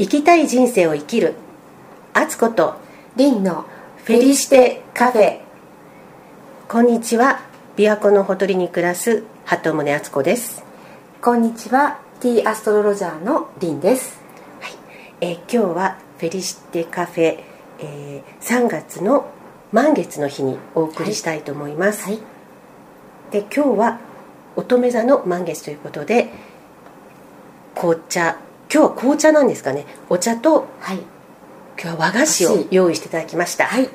生きたい人生を生きる。アツコとリンのフェリシテカフェ。こんにちは。琵琶湖のほとりに暮らす鳩宗敦子です、こんにちは。ティーアストロロジャーのリンです。はい。えー今日はフェリシテカフェ、えー3月の満月の日にお送りしたいと思います、はい。で今日は乙女座の満月ということで紅茶今日は紅茶なんですかね。お茶とはい。今日は和菓子を用意していただきました。はい。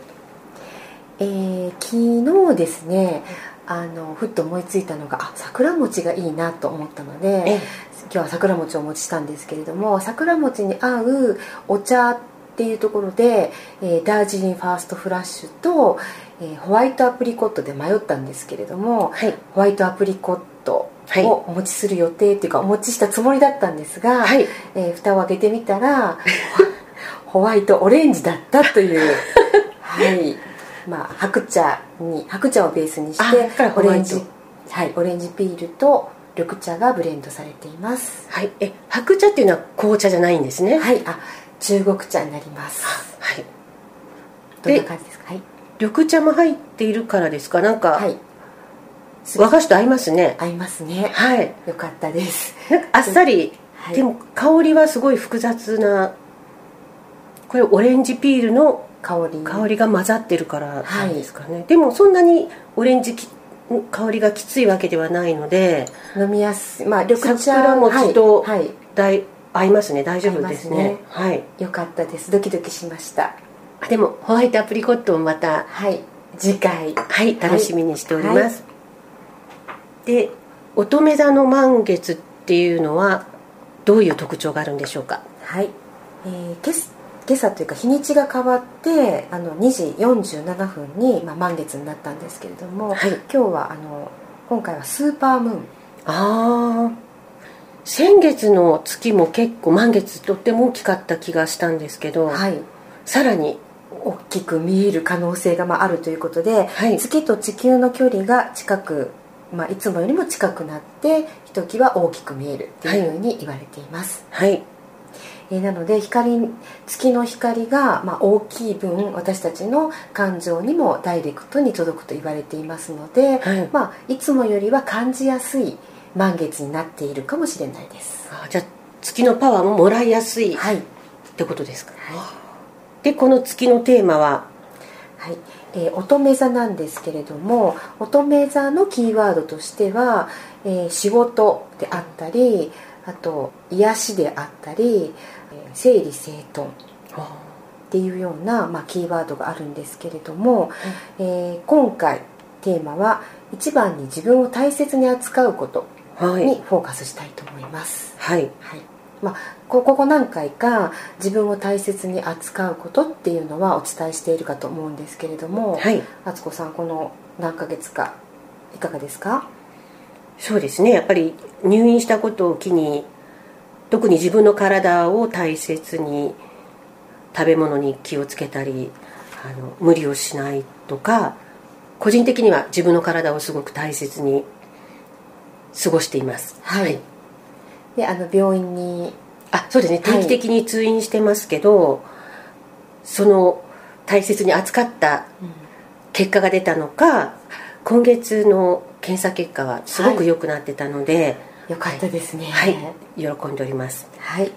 えー、昨日ですねあのふっと思いついたのがあ桜餅がいいなと思ったのでええ。今日は桜餅をお持ちしたんですけれども桜餅に合うお茶っていうところで、えーダージリンファーストフラッシュと、えーホワイトアプリコットで迷ったんですけれども、はい。ホワイトアプリコットはいをお持ちする予定っていうかお持ちしたつもりだったんですが、はい。えー蓋を開けてみたら ホワイトオレンジだったという はい。まあ白茶に白茶をベースにしあてオレンジはいオレンジピールと緑茶がブレンドされています。はい、え白茶っていうのは紅茶じゃないんですね？はい。あ中国茶になります。はい。どんな感じですか？はい。緑茶も入っているからですか？なんか、はい和菓子と合いますね。合いますね。はい。よかったです。なんかあっさり、はい。でも香りはすごい複雑なこれオレンジピールの香り。香りが混ざってるからなんですかね、でもそんなにオレンジき香りがきついわけではないので飲みやすい。まあ緑茶桜餅とはい、はい。大合いますね。大丈夫ですね。ね。はい。よかったです。ドキドキしました。あでもホワイトアプリコットもまたはい。次回。はい。楽しみにしております、で乙女座の満月っていうのはどういう特徴があるんでしょうか？はい、えー、今朝今朝というか日にちが変わってあの2時47分に、まあ、満月になったんですけれども、はい。今日はあの今回はスーパームーン。ああ先月の月も結構満月とっても大きかった気がしたんですけど、はい。さらに。大きく見える可能性がまああるということで、はい。月と地球の距離が近く、まあ、いつもよりも近くなってひときわ大きく見えるというふうに言われています、はい。えーなので光月の光が、まあ、大きい分私たちの感情にもダイレクトに届くと言われていますので、はい。まあ、いつもよりは感じやすい満月になっているかもしれないです。あじゃあ月のパワーももらいやすいっはい、てことですか、はいでこの月のテーマは？はいえー乙女座なんですけれども乙女座のキーワードとしては、えー仕事であったりあと癒しであったり、えー整理整頓っていうような、まあ、キーワードがあるんですけれども、えー今回テーマは一番に自分を大切に扱うことはい。にフォーカスしたいと思います、はい。はいまあ、こここ何回か自分を大切に扱うことっていうのはお伝えしているかと思うんですけれども、はい。敦子さんこの何ヶ月かいかがですか？そうですね。やっぱり入院したことを機に特に自分の体を大切に食べ物に気をつけたりあの無理をしないとか個人的には自分の体をすごく大切に過ごしています。はい、であの病院に。あそうですね。はい。定期的に通院してますけど、その大切に扱った結果が出たのか今月の検査結果はすごく良くなってたので、よかったですね。はい、喜んでおります。はい、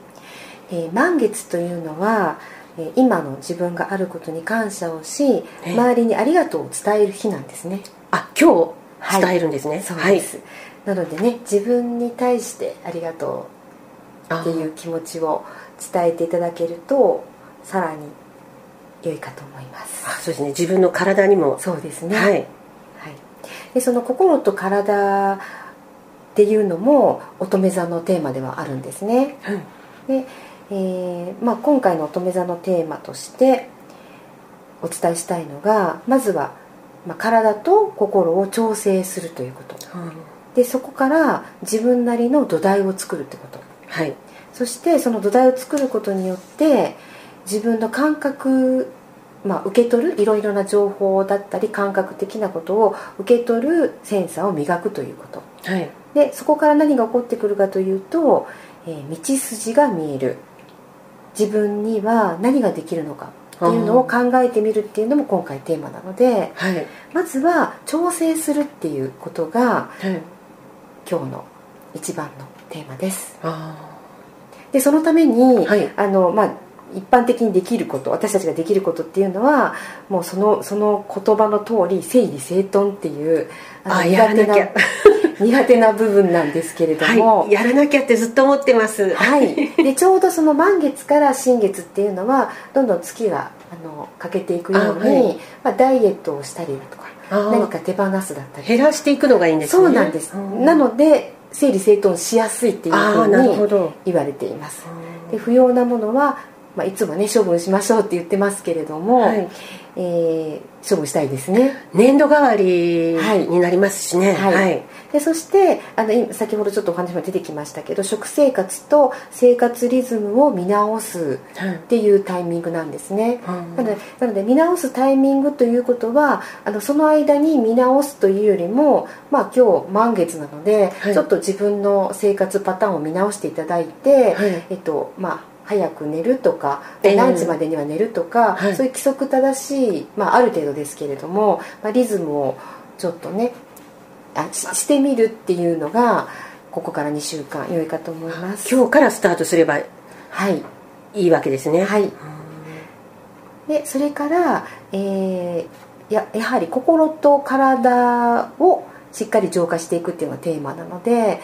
えー満月というのは、えー今の自分があることに感謝をしえ周りにありがとうを伝える日なんですね。あ、今日伝えるんですね。そうです、なのでね自分に対してありがとうっていう気持ちを伝えていただけるとさらに良いかと思います。あ、そうですね。自分の体にも、そうですね。はい、はい、でその心と体っていうのも乙女座のテーマではあるんですね。で、えーまあ、今回の乙女座のテーマとしてお伝えしたいのがまずは、まあ、体と心を調整するということでそこから自分なりの土台を作るってこと。はい、そしてその土台を作ることによって自分の感覚、まあ、受け取るいろいろな情報だったり感覚的なことを受け取るセンサーを磨くということ。はい、でそこから何が起こってくるかというと、えー道筋が見える。自分には何ができるのかっていうのを考えてみるっていうのも今回テーマなので、はい。まずは調整するっていうことがはい今日の一番のテーマです。あでそのために、はい。あのまあ一般的にできること私たちができることっていうのはもうそのその言葉の通り整理整頓っていうのあやらなきゃ。苦手な部分なんですけれども、はい。やらなきゃってずっと思ってます。はい、でちょうどその満月から新月っていうのはどんどん月があの欠けていくようにあはい。まあ、ダイエットをしたりだとか何か手放すだったり。減らしていくのがいいんですね。そうなんです、うん。なので整理整頓しやすいっていうふうに言われています。で不要なものは、まあ、いつもね処分しましょうって言ってますけれども、はい。えー処分したいですね。年度代わりはい。になりますしね。はい。はいでそしてあの今先ほどちょっとお話も出てきましたけど食生活と生活リズムを見直すはい。っていうタイミングなんですね、うん。なのでなので見直すタイミングということはあのその間に見直すというよりも、まあ、今日満月なので、はい。ちょっと自分の生活パターンを見直していただいて、はい。えっとまあ早く寝るとかええ。何時までには寝るとか、はい。そういう規則正しい、まあ、ある程度ですけれども、まあ、リズムをちょっとねあししてみるっていうのがここから2週間良いかと思います。今日からスタートすればいはい。いわけですね。はい。でそれから、えーややはり心と体をしっかり浄化していくっていうのがテーマなので、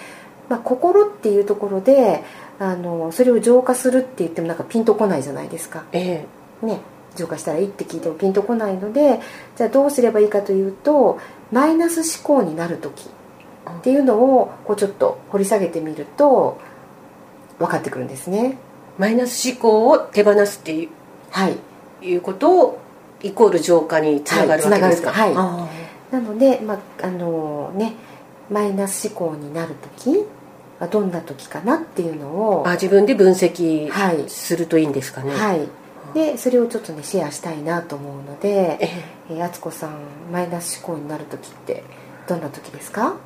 まあ、心っていうところであのそれを浄化するって言ってもなんかピンとこないじゃないですか。え。ね浄化したらいいって聞いてもピンとこないのでじゃあどうすればいいかというとマイナス思考になる時っていうのをこうちょっと掘り下げてみると分かってくるんですね。えマイナス思考を手放すっていうはい。いうことをイコール浄化につながるわけですか？はいつながる。あなので、まああのね、マイナス思考になる時はどんな時かなっていうのをーあ自分で分析はい。するといいんですかね？はいでそれをちょっとねシェアしたいなと思うのでええ。えー敦子さんマイナス思考になる時ってどんな時ですか？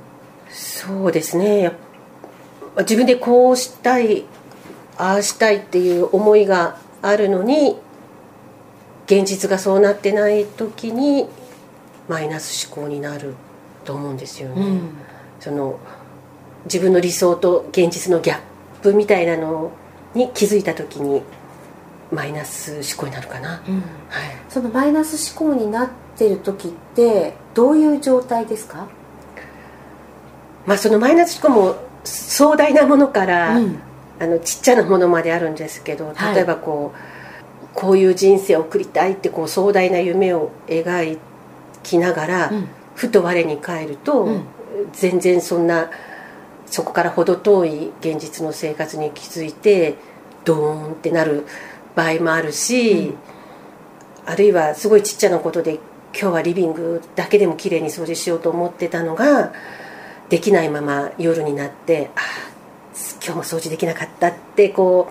そうですね。自分でこうしたいああしたいっていう思いがあるのに現実がそうなってない時にマイナス思考になると思うんですよね、その自分の理想と現実のギャップみたいなのに気づいた時にマイナス思考になるかな、うん。はい。そのマイナス思考になってる時ってどういう状態ですか？まあそのマイナス思考も壮大なものから、うん。あのちっちゃなものまであるんですけどはい。例えばこう、こういう人生を送りたいってこう壮大な夢を描きながら、うん。ふと我に返ると、うん。全然そんなそこから程遠い現実の生活に気づいてドーンってなる場合もあるし、うんあるいはすごいちっちゃなことで今日はリビングだけでもきれいに掃除しようと思ってたのができないまま夜になってああ今日も掃除できなかったってこ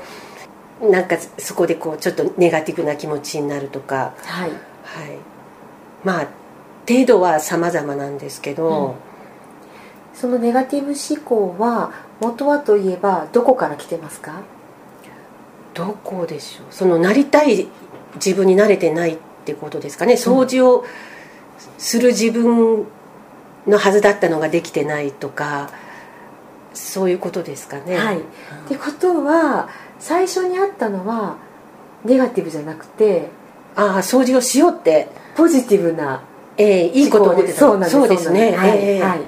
うなんかそこでこうちょっとネガティブな気持ちになるとか、はい。はい、まあ程度は様々なんですけど、そのネガティブ思考は元はといえばどこから来てますか？どこでしょう？そのなりたい自分に慣れてないってことですかね？掃除をする自分のはずだったのができてないとかそういうことですかね？はい。ってことは最初にあったのはネガティブじゃなくてああ掃除をしようって、ポジティブなええいいことをそうなんですそうですね。はい。はい、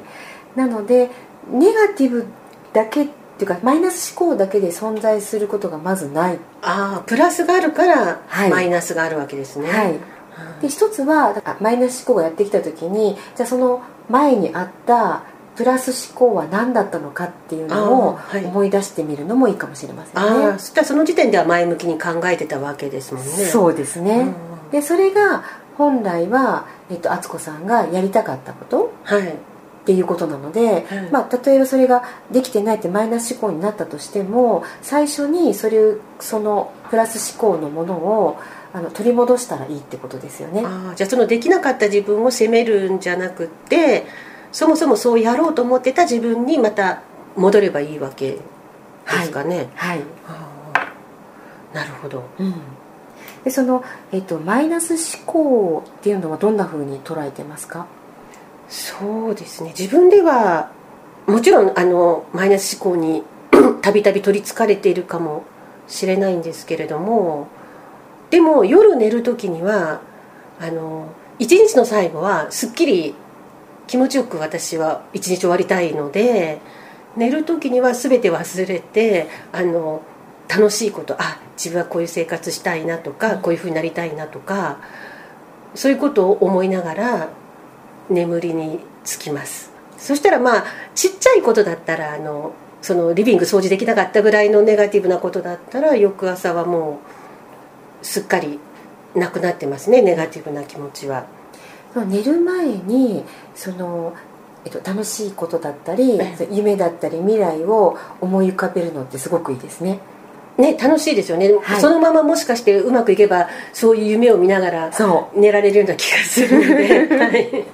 なのでネガティブだけっていうかマイナス思考だけで存在することがまずない、ああプラスがあるからはい。マイナスがあるわけですね、はい、で一つはだからマイナス思考がやってきた時にじゃあその前にあったプラス思考は何だったのかっていうのを思い出してみるのもいいかもしれませんね、ああそしたらその時点では前向きに考えてたわけですもんね。そうですね、うん。でそれが本来は、えっと、敦子さんがやりたかったこと。はいっていうことなので、はいまあ、例えばそれができてないってマイナス思考になったとしても最初にそれそのプラス思考のものをあの取り戻したらいいってことですよね。ああじゃあそのできなかった自分を責めるんじゃなくってそもそもそうやろうと思ってた自分にまた戻ればいいわけですかね、はい。ああなるほど、うん、でその、えっとマイナス思考っていうのはどんなふうに捉えてますか？そうですね。自分ではもちろんあのマイナス思考に たびたび取りつかれているかもしれないんですけれどもでも夜寝る時にはあの一日の最後はすっきり気持ちよく私は一日終わりたいので寝る時には全て忘れてあの楽しいことあ自分はこういう生活したいなとかこういうふうになりたいなとかそういうことを思いながら眠りにつきます。そしたらまあちっちゃいことだったらあのそのリビング掃除できなかったぐらいのネガティブなことだったら翌朝はもうすっかりなくなってますねネガティブな気持ちは。寝る前にその、えっと、楽しいことだったり 夢だったり未来を思い浮かべるのってすごくいいですねね楽しいですよね、はい、そのままもしかしてうまくいけばそういう夢を見ながら寝られるような気がするので。はい、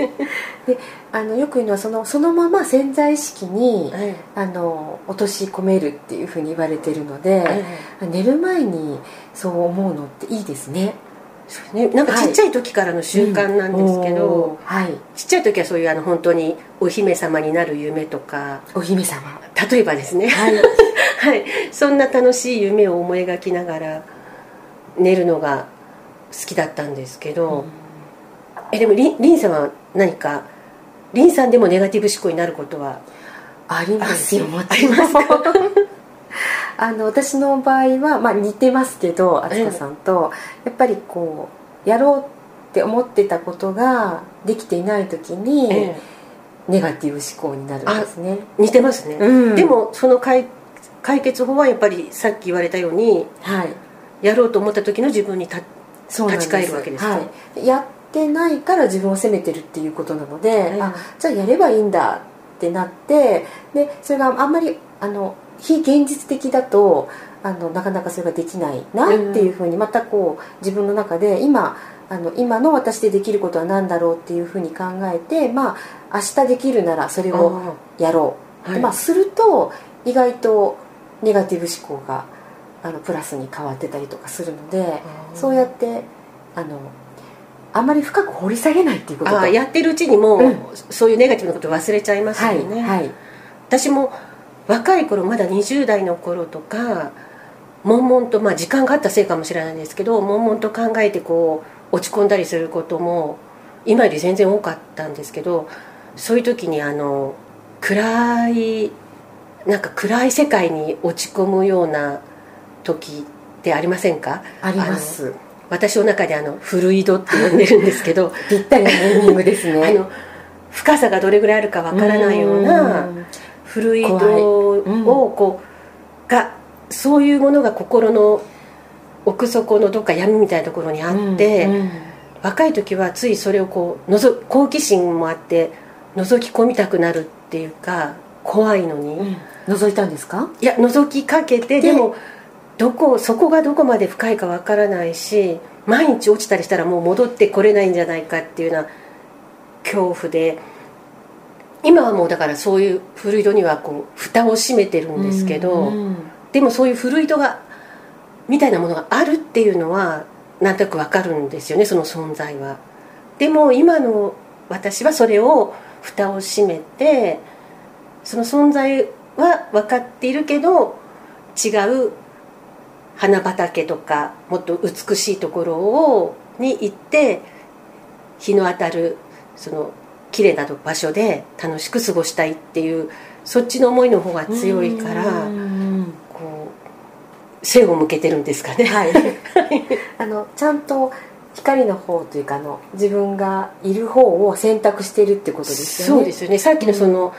であのよく言うのはそのそのまま潜在意識に、はい、あの落とし込めるっていうふうに言われてるので、はい、寝る前にそう思うのっていいですね。ね、なんかちっちゃい時からの習慣なんですけど、はい、ちっちゃい時はそういうあの本当にお姫様になる夢とか。お姫様。例えばですね、はい、はい、そんな楽しい夢を思い描きながら寝るのが好きだったんですけど、えでもりんさんは何かりんさんでもネガティブ思考になることはありますよ。もちろん。あの私の場合は、まあ、似てますけど敦子さんと、やっぱりこうやろうって思ってたことができていない時に、ええ、ネガティブ思考になるんですね。似てますね、うん、でもその解解決法はやっぱりさっき言われたように、はい、やろうと思った時の自分に立ち返るわけですか、はい、やってないから自分を責めてるっていうことなので、はい、あじゃあやればいいんだってなってでそれがあんまりあの非現実的だとあのなかなかそれができないなっていうふうにまたこう自分の中で今あの今の私でできることは何だろうっていうふうに考えてまあ明日できるならそれをやろう、はい、まあ、すると意外とネガティブ思考があのプラスに変わってたりとかするのでそうやってあのあんまり深く掘り下げないっていうこと。あやってるうちにもう、うん、そういうネガティブなこと忘れちゃいますよね、はい、はい、私も若い頃まだ20代の頃とか悶々とまあ時間があったせいかもしれないんですけど悶々と考えてこう落ち込んだりすることも今より全然多かったんですけどそういう時にあの暗いなんか暗い世界に落ち込むような時ってありませんか？あります。私の中であのフルイドって呼んでるんですけど。ぴったりなネーミングですね。あの深さがどれぐらいあるかわからないようなフルイドをこう、がそういうものが心の奥底のどっか闇みたいなところにあって、若い時はついそれをこうのぞ好奇心もあって覗き込みたくなるっていうか怖いのに、うん、覗いたんですか？いや覗きかけてでもどこそこがどこまで深いかわからないし毎日落ちたりしたらもう戻ってこれないんじゃないかっていうような恐怖で今はもうだからそういう古井戸にはこう蓋を閉めてるんですけど、うんうん、でもそういう古井戸がみたいなものがあるっていうのはなんとなくわかるんですよねその存在は。でも今の私はそれを蓋を閉めてその存在は分かっているけど違う花畑とかもっと美しいところをに行って日の当たるその綺麗な場所で楽しく過ごしたいっていうそっちの思いの方が強いからこう背を向けてるんですかね。はい、あのちゃんと光の方というかあの自分がいる方を選択してるってことですよね。そうですよねさっきのその、うん、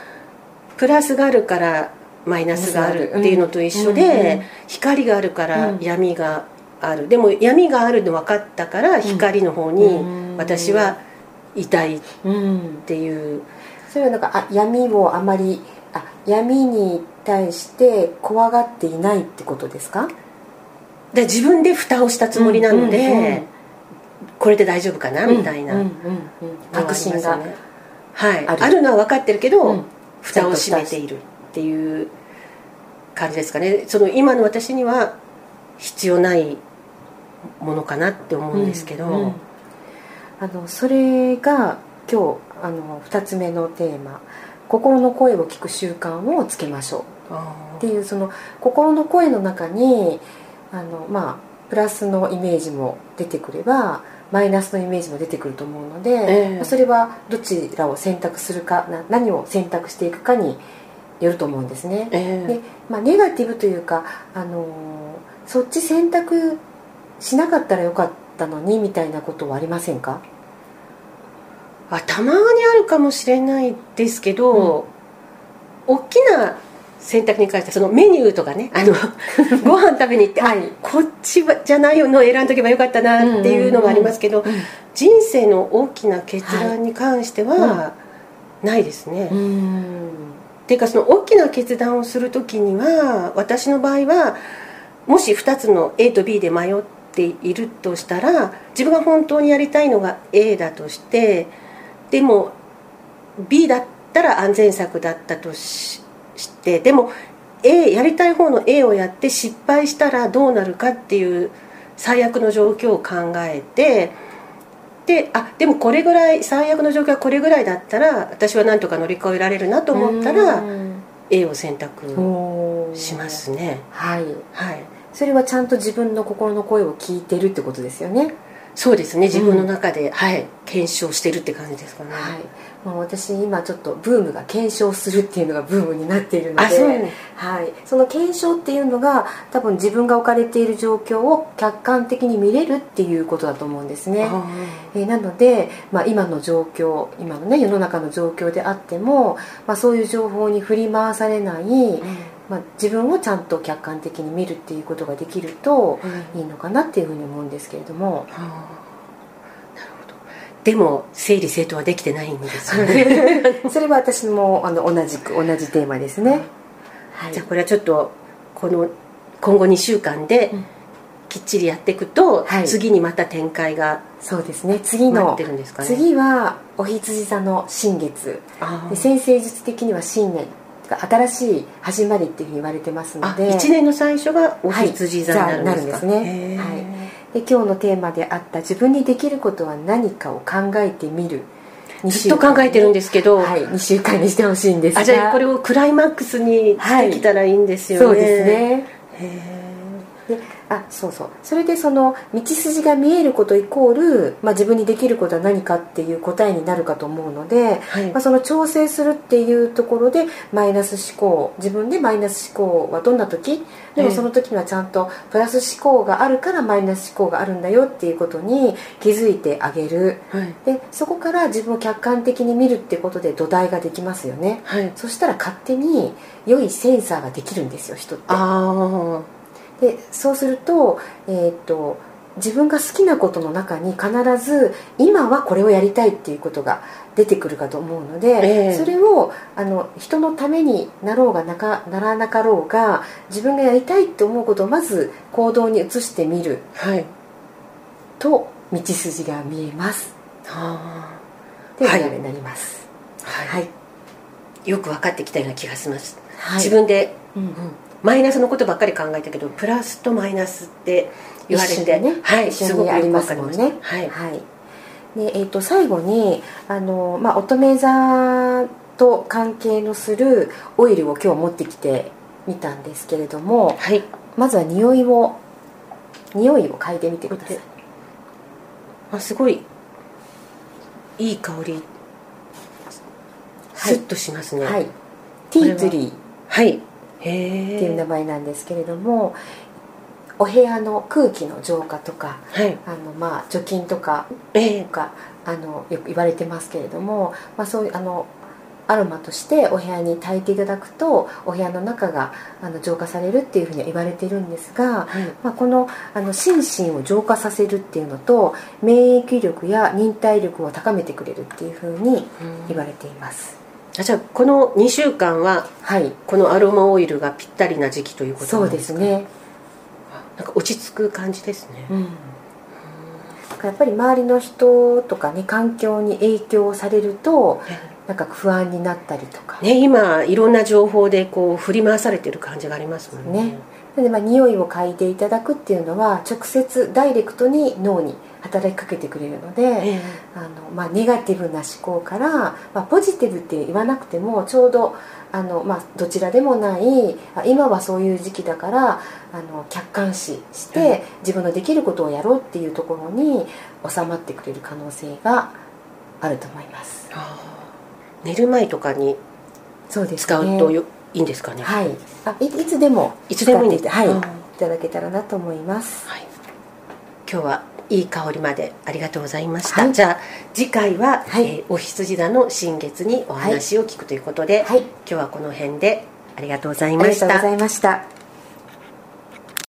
プラスがあるからマイナスがあるっていうのと一緒で、光があるから闇がある、でも闇があるの分かったから光の方に私は痛いっていう、うん、それはなんかあ闇をあまりあ闇に対して怖がっていないってことですか？で自分で蓋をしたつもりなので、これで大丈夫かな？みたいな確信が、はい。あるのは分かってるけど、うん、蓋を閉めているっていう感じですかね。その今の私には必要ないものかなって思うんですけど、うんうん、あのそれが今日あの2つ目のテーマ「心の声を聞く習慣をつけましょう」っていうその心の声の中にあのまあプラスのイメージも出てくればマイナスのイメージも出てくると思うので、えー、それはどちらを選択するか何を選択していくかによると思うんですね。えー、でまあ、ネガティブというか、あのー、そっち選択しなかったらよかったのにみたいなことはありませんか？あたまにあるかもしれないですけど、うん、大きな選択に関してそのメニューとかねあの ご飯食べに行って、はい、こっちじゃないのを選んどけばよかったなっていうのがありますけど、人生の大きな決断に関してはないですね。っていうかその大きな決断をする時には私の場合はもし2つの A と B で迷っているとしたら自分が本当にやりたいのが A だとしてでも B だったら安全策だったとししてでも A やりたい方の A をやって失敗したらどうなるかっていう最悪の状況を考えてであでもこれぐらい最悪の状況はこれぐらいだったら私はなんとか乗り越えられるなと思ったら A を選択しますね。はい、はい、それはちゃんと自分の心の声を聞いてるってことですよねそうですね。自分の中で、うん、はい。検証してるって感じですかね、はい。まあ、私今ちょっとブームが検証するっていうのがブームになっているのでね、はい、その検証っていうのが多分自分が置かれている状況を客観的に見れるっていうことだと思うんですね、えー、なので、まあ、今の状況今のね世の中の状況であっても、まあ、そういう情報に振り回されない、うんまあ、自分をちゃんと客観的に見るっていうことができるといいのかなっていうふうに思うんですけれども。うん、なるほど。でも整理整頓はできてないんですよね。それは私もあの同じく同じテーマですね、はい、じゃあこれはちょっとこの今後2週間できっちりやっていくと、はい、次にまた展開がそうですね。次の、ね、次はお羊座の新月。で先生術的には新年新しい始まりっていうふうに言われてますので。1年の最初がお羊座になるんですか、はい、ね、はい、で今日のテーマであった自分にできることは何かを考えてみる。ずっと考えてるんですけど、はい、2週間にしてほしいんですが。あじゃあこれをクライマックスにできたらいいんですよね、はい、そうですね。へえ あそうそう。それでその道筋が見えることイコール、まあ、自分にできることは何かっていう答えになるかと思うので、はい、まあ、その調整するっていうところでマイナス思考自分でマイナス思考はどんな時？でもその時にはちゃんとプラス思考があるからマイナス思考があるんだよっていうことに気づいてあげる、はい、でそこから自分を客観的に見るってことで土台ができますよね、はい、そしたら勝手に良いセンサーができるんですよ人って。ああでそうすると,、えーと、自分が好きなことの中に必ず今はこれをやりたいっていうことが出てくるかと思うので、えー、それをあの人のためになろうがなかならなかろうが自分がやりたいって思うことをまず行動に移してみる、はい、と道筋が見えます。はあ、といになります。はい、はい、よく分かってきたような気がします。はい、自分で、うん。うんマイナスのことばっかり考えたけどプラスとマイナスって言われて、ね、はい、すごくありますもんね。はい、はい。でえー、と最後にあの、まあ、乙女座と関係のするオイルを今日持ってきてみたんですけれども、はい、まずは匂いを匂いを嗅いでみてください。あすごいいい香り。スッとしますね、はい、ティーツリー。はいっていう名前なんですけれどもお部屋の空気の浄化とか、はい、あのまあ除菌とかとか、あのよく言われてますけれども、まあ、そういうあのアロマとしてお部屋に炊いていただくとお部屋の中があの浄化されるっていうふうには言われているんですが、はい、まあ、このあの心身を浄化させるっていうのと免疫力や忍耐力を高めてくれるっていうふうに言われています。あじゃあこの2週間は、はい、このアロマオイルがぴったりな時期ということなんですか？そうですね。なんか落ち着く感じですね、うん、やっぱり周りの人とかね環境に影響されるとなんか不安になったりとか。ね今いろんな情報でこう振り回されてる感じがありますもんね。ね。なのでまあ匂いを嗅いでいただくっていうのは直接ダイレクトに脳に働きかけてくれるので、えあのまあ、ネガティブな思考から、まあ、ポジティブって言わなくてもちょうどあの、まあ、どちらでもないあ今はそういう時期だからあの客観視して、はい自分のできることをやろうっていうところに収まってくれる可能性があると思います。寝る前とかにそうです使ねうとよ、いいんですかね。はい。あいいつでもいつでもいいんですはい、うん。いただけたらなと思います。はい、今日はいい香りまでありがとうございました、はい。じゃあ次回は、はい。えーお羊座の新月にお話を聞くということで、はい。今日はこの辺でありがとうございあました。りがとうございました